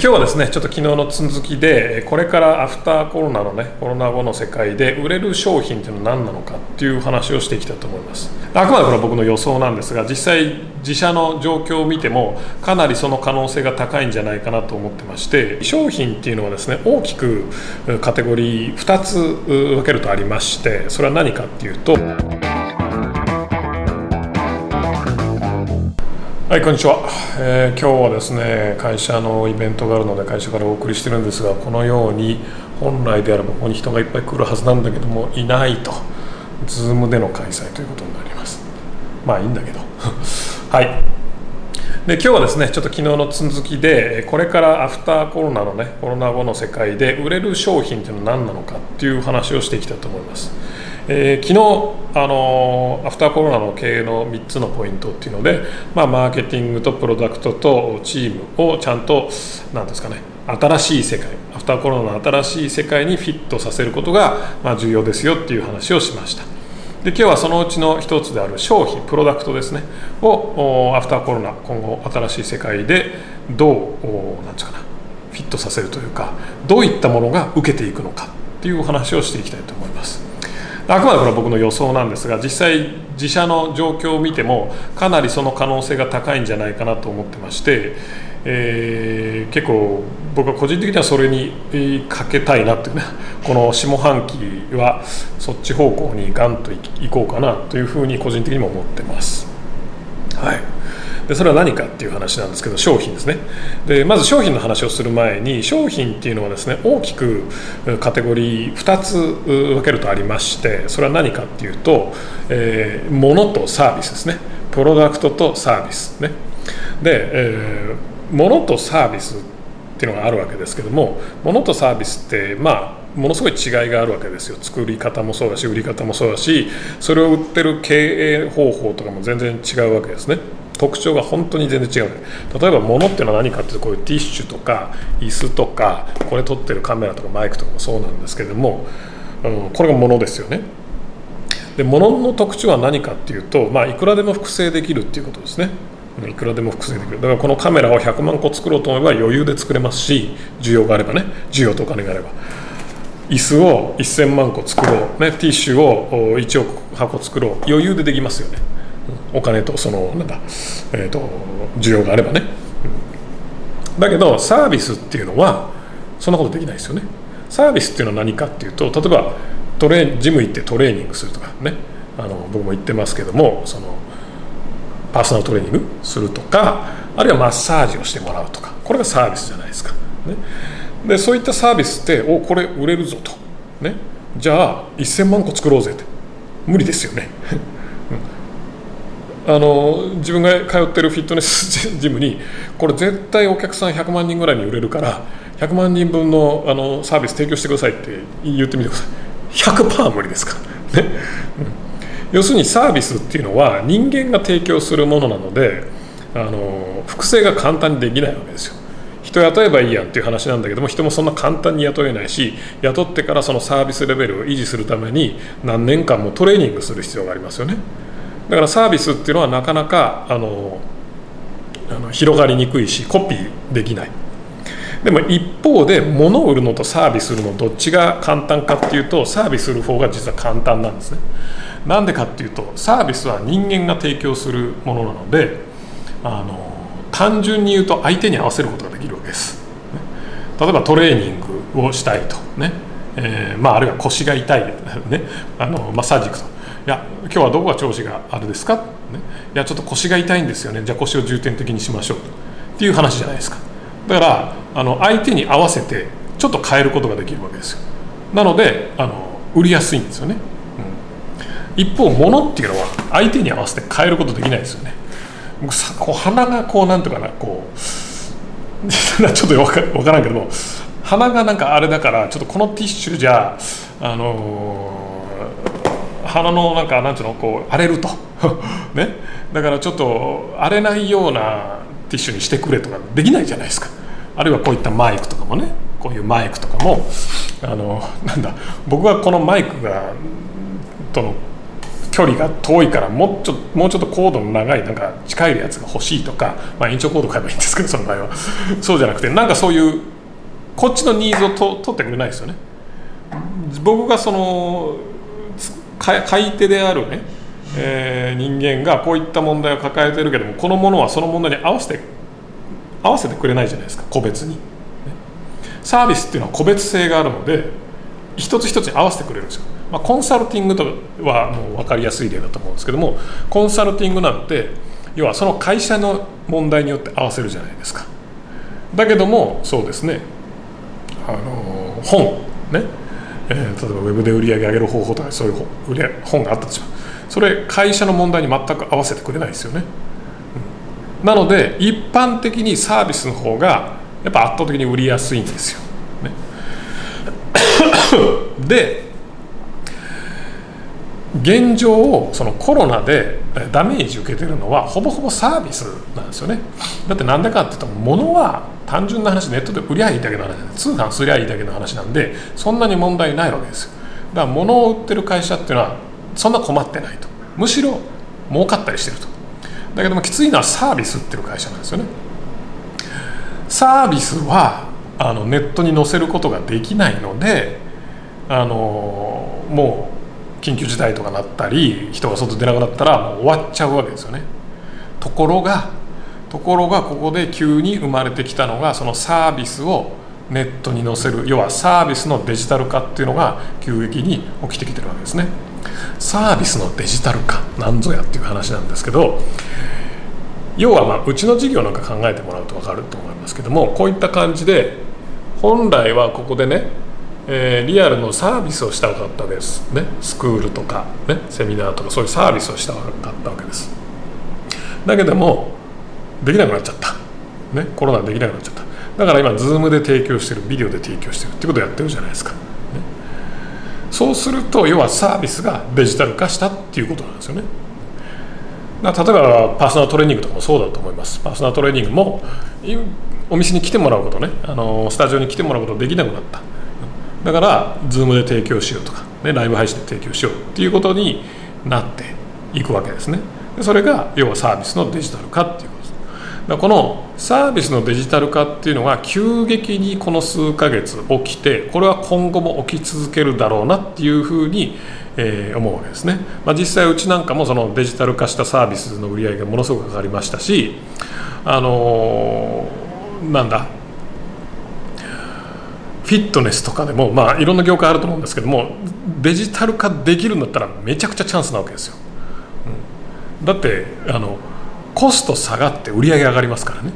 今日はですねちょっと昨日の続きでこれからアフターコロナのねコロナ後の世界で売れる商品っていうのは何なのかっていう話をしていきたいと思います。あくまでこれは僕の予想なんですが実際自社の状況を見てもかなりその可能性が高いんじゃないかなと思ってまして商品っていうのはですね大きくカテゴリー2つ分けるとありましてそれは何かっていうとはいこんにちは、えー、今日はですね会社のイベントがあるので会社からお送りしてるんですがこのように本来であればここに人がいっぱい来るはずなんだけどもいないと Zoom での開催ということになります。まあいいんだけど。はい。で今日はですねちょっと昨日の続きでこれからアフターコロナのねコロナ後の世界で売れる商品っていうのは何なのかっていう話をしていきたいと思います。えー、昨日あのアフターコロナの経営の3つのポイントっていうので、まあ、マーケティングとプロダクトとチームをちゃんと何ですかね新しい世界アフターコロナの新しい世界にフィットさせることが、まあ、重要ですよっていう話をしました。で今日はそのうちの一つである商品プロダクトですねをアフターコロナ今後新しい世界でどう何て言うかなフィットさせるというかどういったものが受けていくのかっていうお話をしていきたいと思います。あくまでこれは僕の予想なんですが実際自社の状況を見てもかなりその可能性が高いんじゃないかなと思ってまして、えー、結構僕は個人的にはそれにかけたいなというねこの下半期はそっち方向にガンといこうかなというふうに個人的にも思ってます。はいでそれは何かっていう話なんですけど商品ですね。でまず商品の話をする前に商品っていうのはですね大きくカテゴリー2つ分けるとありましてそれは何かっていうと、えー、物とサービスですね。プロダクトとサービスね。で、えー、物とサービスっていうのがあるわけですけども物とサービスってまあものすごい違いがあるわけですよ。作り方もそうだし売り方もそうだしそれを売ってる経営方法とかも全然違うわけですね。特徴が本当に全然違う。例えば物っていうのは何かっていうとこういうティッシュとか椅子とかこれ撮ってるカメラとかマイクとかもそうなんですけども、うん、これが物ですよね。で物の特徴は何かっていうと、まあ、いくらでも複製できるっていうことですね。いくらでも複製できる。だからこのカメラを100万個作ろうと思えば余裕で作れますし需要があればね。需要とお金があれば。椅子を1000万個作ろう、ね、ティッシュを1億箱作ろう。余裕でできますよねお金とそのなんだ、えーと、需要があればね、うん、だけどサービスっていうのはそんなことできないですよね。サービスっていうのは何かっていうと例えばトレジム行ってトレーニングするとかね。あの僕も言ってますけどもそのパーソナルトレーニングするとかあるいはマッサージをしてもらうとか。これがサービスじゃないですか、ね、でそういったサービスっておこれ売れるぞと、ね、じゃあ1000万個作ろうぜって。無理ですよね。あの自分が通ってるフィットネス ジムにこれ絶対お客さん100万人ぐらいに売れるから100万人分のあのサービス提供してくださいって言ってみてください。100%無理ですから。ね、うん、要するにサービスっていうのは人間が提供するものなのであの複製が簡単にできないわけですよ。人雇えばいいやんっていう話なんだけども人もそんな簡単に雇えないし雇ってからそのサービスレベルを維持するために何年間もトレーニングする必要がありますよね。だからサービスっていうのはなかなかあのあの広がりにくいしコピーできない。でも一方で物を売るのとサービスするのどっちが簡単かっていうとサービスする方が実は簡単なんですね。なんでかっていうとサービスは人間が提供するものなのであの単純に言うと相手に合わせることができるわけです、例えばトレーニングをしたいと。ね、えーまあ、あるいは腰が痛い、ね、あのマッサージ行くと。や今日はどこが調子があるですか、ね、いやちょっと腰が痛いんですよね。じゃあ腰を重点的にしましょう。っていう話じゃないですか。だからあの相手に合わせてちょっと変えることができるわけですよ。なのであの売りやすいんですよね、うん、一方物っていうのは相手に合わせて変えることできないですよね。僕さこう鼻がこうなんとかなこう ちょっと分からんけども鼻がなんかあれだからちょっとこのティッシュじゃあのー鼻のなんかなんていうのこう荒れると。ね。だからちょっと荒れないようなティッシュにしてくれとかできないじゃないですか。あるいはこういったマイクとかもね。こういうマイクとかもあのなんだ。僕はこのマイクがとの距離が遠いからもうちょもうちょっと高度の長いなんか近いやつが欲しいとか、まあ、延長コード買えばいいんですけどその場合は。そうじゃなくてなんかそういうこっちのニーズをと取ってくれないですよね。僕がその買い手であるね、えー、人間がこういった問題を抱えてるけどもこのものはその問題に合わせて合わせてくれないじゃないですか個別に、ね、サービスっていうのは個別性があるので一つ一つに合わせてくれるんですよ、まあ、コンサルティングとはもう分かりやすい例だと思うんですけどもコンサルティングなんて要はその会社の問題によって合わせるじゃないですか。だけどもそうですね。あの本。ね、えー、例えばウェブで売り上げ上げる方法とかそういう本があったとします。それ会社の問題に全く合わせてくれないですよね、うん、なので一般的にサービスの方がやっぱ圧倒的に売りやすいんですよ、ね、で現状そのコロナでダメージ受けてるのはほぼほぼサービスなんですよね。だってなんでかっていうと物は単純な話ネットで売りゃいいだけの話通販すりゃいいだけの話なんでそんなに問題ないわけですよ。だから物を売ってる会社っていうのはそんな困ってないと。むしろ儲かったりしてると。だけどもきついのはサービス売ってる会社なんですよね。サービスはあのネットに載せることができないのであのもう緊急事態とかなったり人が外出なくなったらもう終わっちゃうわけですよね。ところがところがここで急に生まれてきたのがそのサービスをネットに載せる要はサービスのデジタル化っていうのが急激に起きてきてるわけですね。サービスのデジタル化なんぞやっていう話なんですけど要はまあうちの事業なんか考えてもらうと分かると思いますけどもこういった感じで本来はここでね、えー、リアルのサービスをしたかったです。ね。スクールとか、ね、セミナーとかそういうサービスをしたかったわけです。だけどもできなくなっちゃった、ね、コロナできなくなっちゃった。だから今 Zoom で提供してるビデオで提供してるっていうことをやってるじゃないですか、ね、そうすると要はサービスがデジタル化したっていうことなんですよね。例えばパーソナルトレーニングとかもそうだと思います。パーソナルトレーニングもお店に来てもらうことね。あのスタジオに来てもらうことできなくなった。だから Zoom で提供しようとか、ね、ライブ配信で提供しようっていうことになっていくわけですね。それが要はサービスのデジタル化っていうことです。このサービスのデジタル化っていうのが急激にこの数ヶ月起きてこれは今後も起き続けるだろうなっていうふうにえ、思うわけですね、まあ、実際うちなんかもそのデジタル化したサービスの売り上げがものすごく上がりましたしあのー、なんだフィットネスとかでも、まあ、いろんな業界あると思うんですけどもデジタル化できるんだったらめちゃくちゃチャンスなわけですよ、うん、だってあのコスト下がって売り上げ上がりますからね。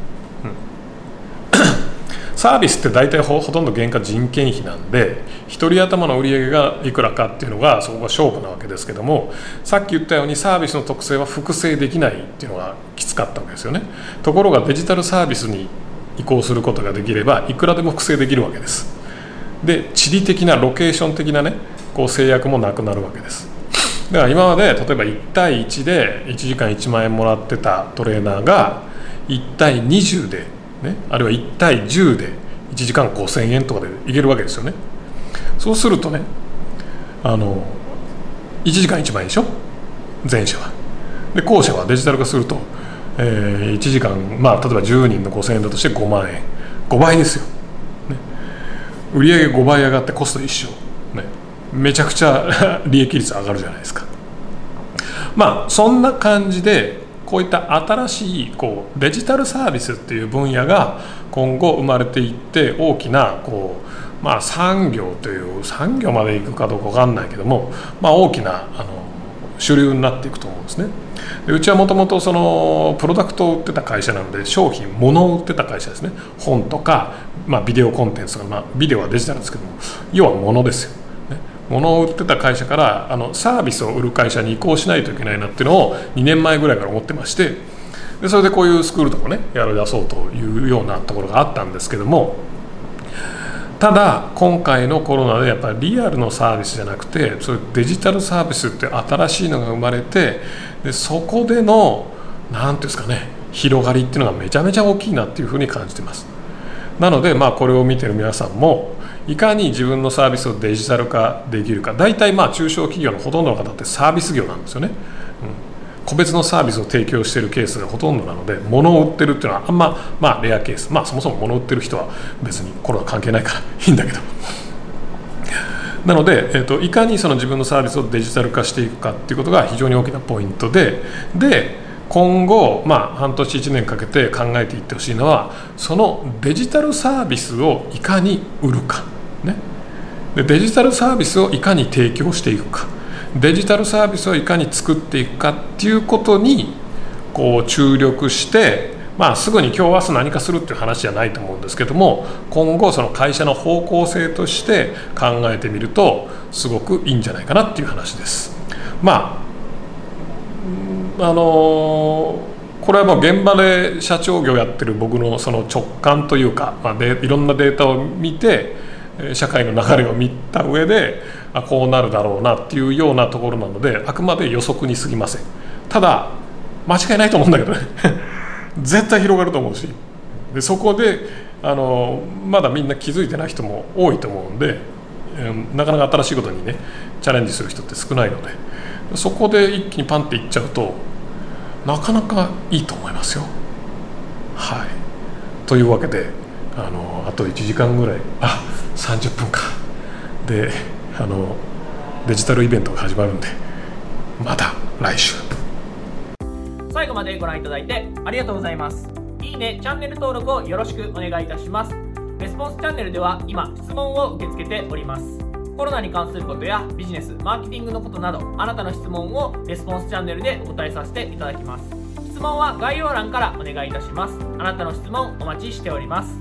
サービスって大体ほとんど原価人件費なんで1人頭の売り上げがいくらかっていうのがそこが勝負なわけですけどもさっき言ったようにサービスの特性は複製できないっていうのがきつかったわけですよね。ところがデジタルサービスに移行することができればいくらでも複製できるわけです。で地理的なロケーション的なねこう制約もなくなるわけです。だから今まで例えば1対1で1時間1万円もらってたトレーナーが1対20でね、あるいは1対10で1時間5000円とかでいけるわけですよね。そうするとねあの1時間1万円でしょ？前者は。で後者はデジタル化すると、えー、1時間まあ例えば10人の5000円だとして5万円。5倍ですよ、売上5倍上がってコスト一緒、ね、めちゃくちゃ 利益率上がるじゃないですか。まあそんな感じでこういった新しいこうデジタルサービスっていう分野が今後生まれていって大きなこう、まあ、産業という産業までいくかどうか分かんないけども、まあ、大きなあの主流になっていくと思うんですね。でうちはもともとそのプロダクトを売ってた会社なので商品物を売ってた会社ですね。本とか、まあ、ビデオコンテンツとか、まあ、ビデオはデジタルですけども要は物ですよ。物を売ってた会社からあのサービスを売る会社に移行しないといけないなっていうのを2年前ぐらいから思ってましてでそれでこういうスクールとかねやりだそうというようなところがあったんですけどもただ今回のコロナでやっぱりリアルのサービスじゃなくてそういうデジタルサービスって新しいのが生まれてでそこでの何ていうんですかね広がりっていうのがめちゃめちゃ大きいなっていうふうに感じてます。なのでまあこれを見てる皆さんもいかに自分のサービスをデジタル化できるか。大体まあ中小企業のほとんどの方ってサービス業なんですよね、うん、個別のサービスを提供しているケースがほとんどなので物を売ってるっていうのはあんままあレアケース。まあそもそも物を売ってる人は別にコロナ関係ないからいいんだけど。なので、えーと、いかにその自分のサービスをデジタル化していくかっていうことが非常に大きなポイントでで今後、まあ、半年1年かけて考えていってほしいのはそのデジタルサービスをいかに売るか、ね、でデジタルサービスをいかに提供していくか。デジタルサービスをいかに作っていくかっていうことにこう注力してまあ、すぐに今日明日何かするっていう話じゃないと思うんですけども今後その会社の方向性として考えてみるとすごくいいんじゃないかなっていう話です。まああのこれはもう現場で社長業やってる僕のその直感というか、まあ、でいろんなデータを見て社会の流れを見た上であこうなるだろうなっていうようなところなのであくまで予測に過ぎません。ただ間違いないと思うんだけどね。絶対広がると思うし。でそこであのまだみんな気づいてない人も多いと思うんでなかなか新しいことにねチャレンジする人って少ないので。そこで一気にパンっていっちゃうとなかなかいいと思いますよ。はい、というわけであのあと1時間ぐらい。あ30分か。であのデジタルイベントが始まるんでまた来週。最後までご覧いただいてありがとうございます。いいねチャンネル登録をよろしくお願いいたします。レスポンスチャンネルでは今質問を受け付けております。コロナに関することやビジネスマーケティングのことなどあなたの質問をレスポンスチャンネルでお答えさせていただきます。質問は概要欄からお願いいたします。あなたの質問お待ちしております。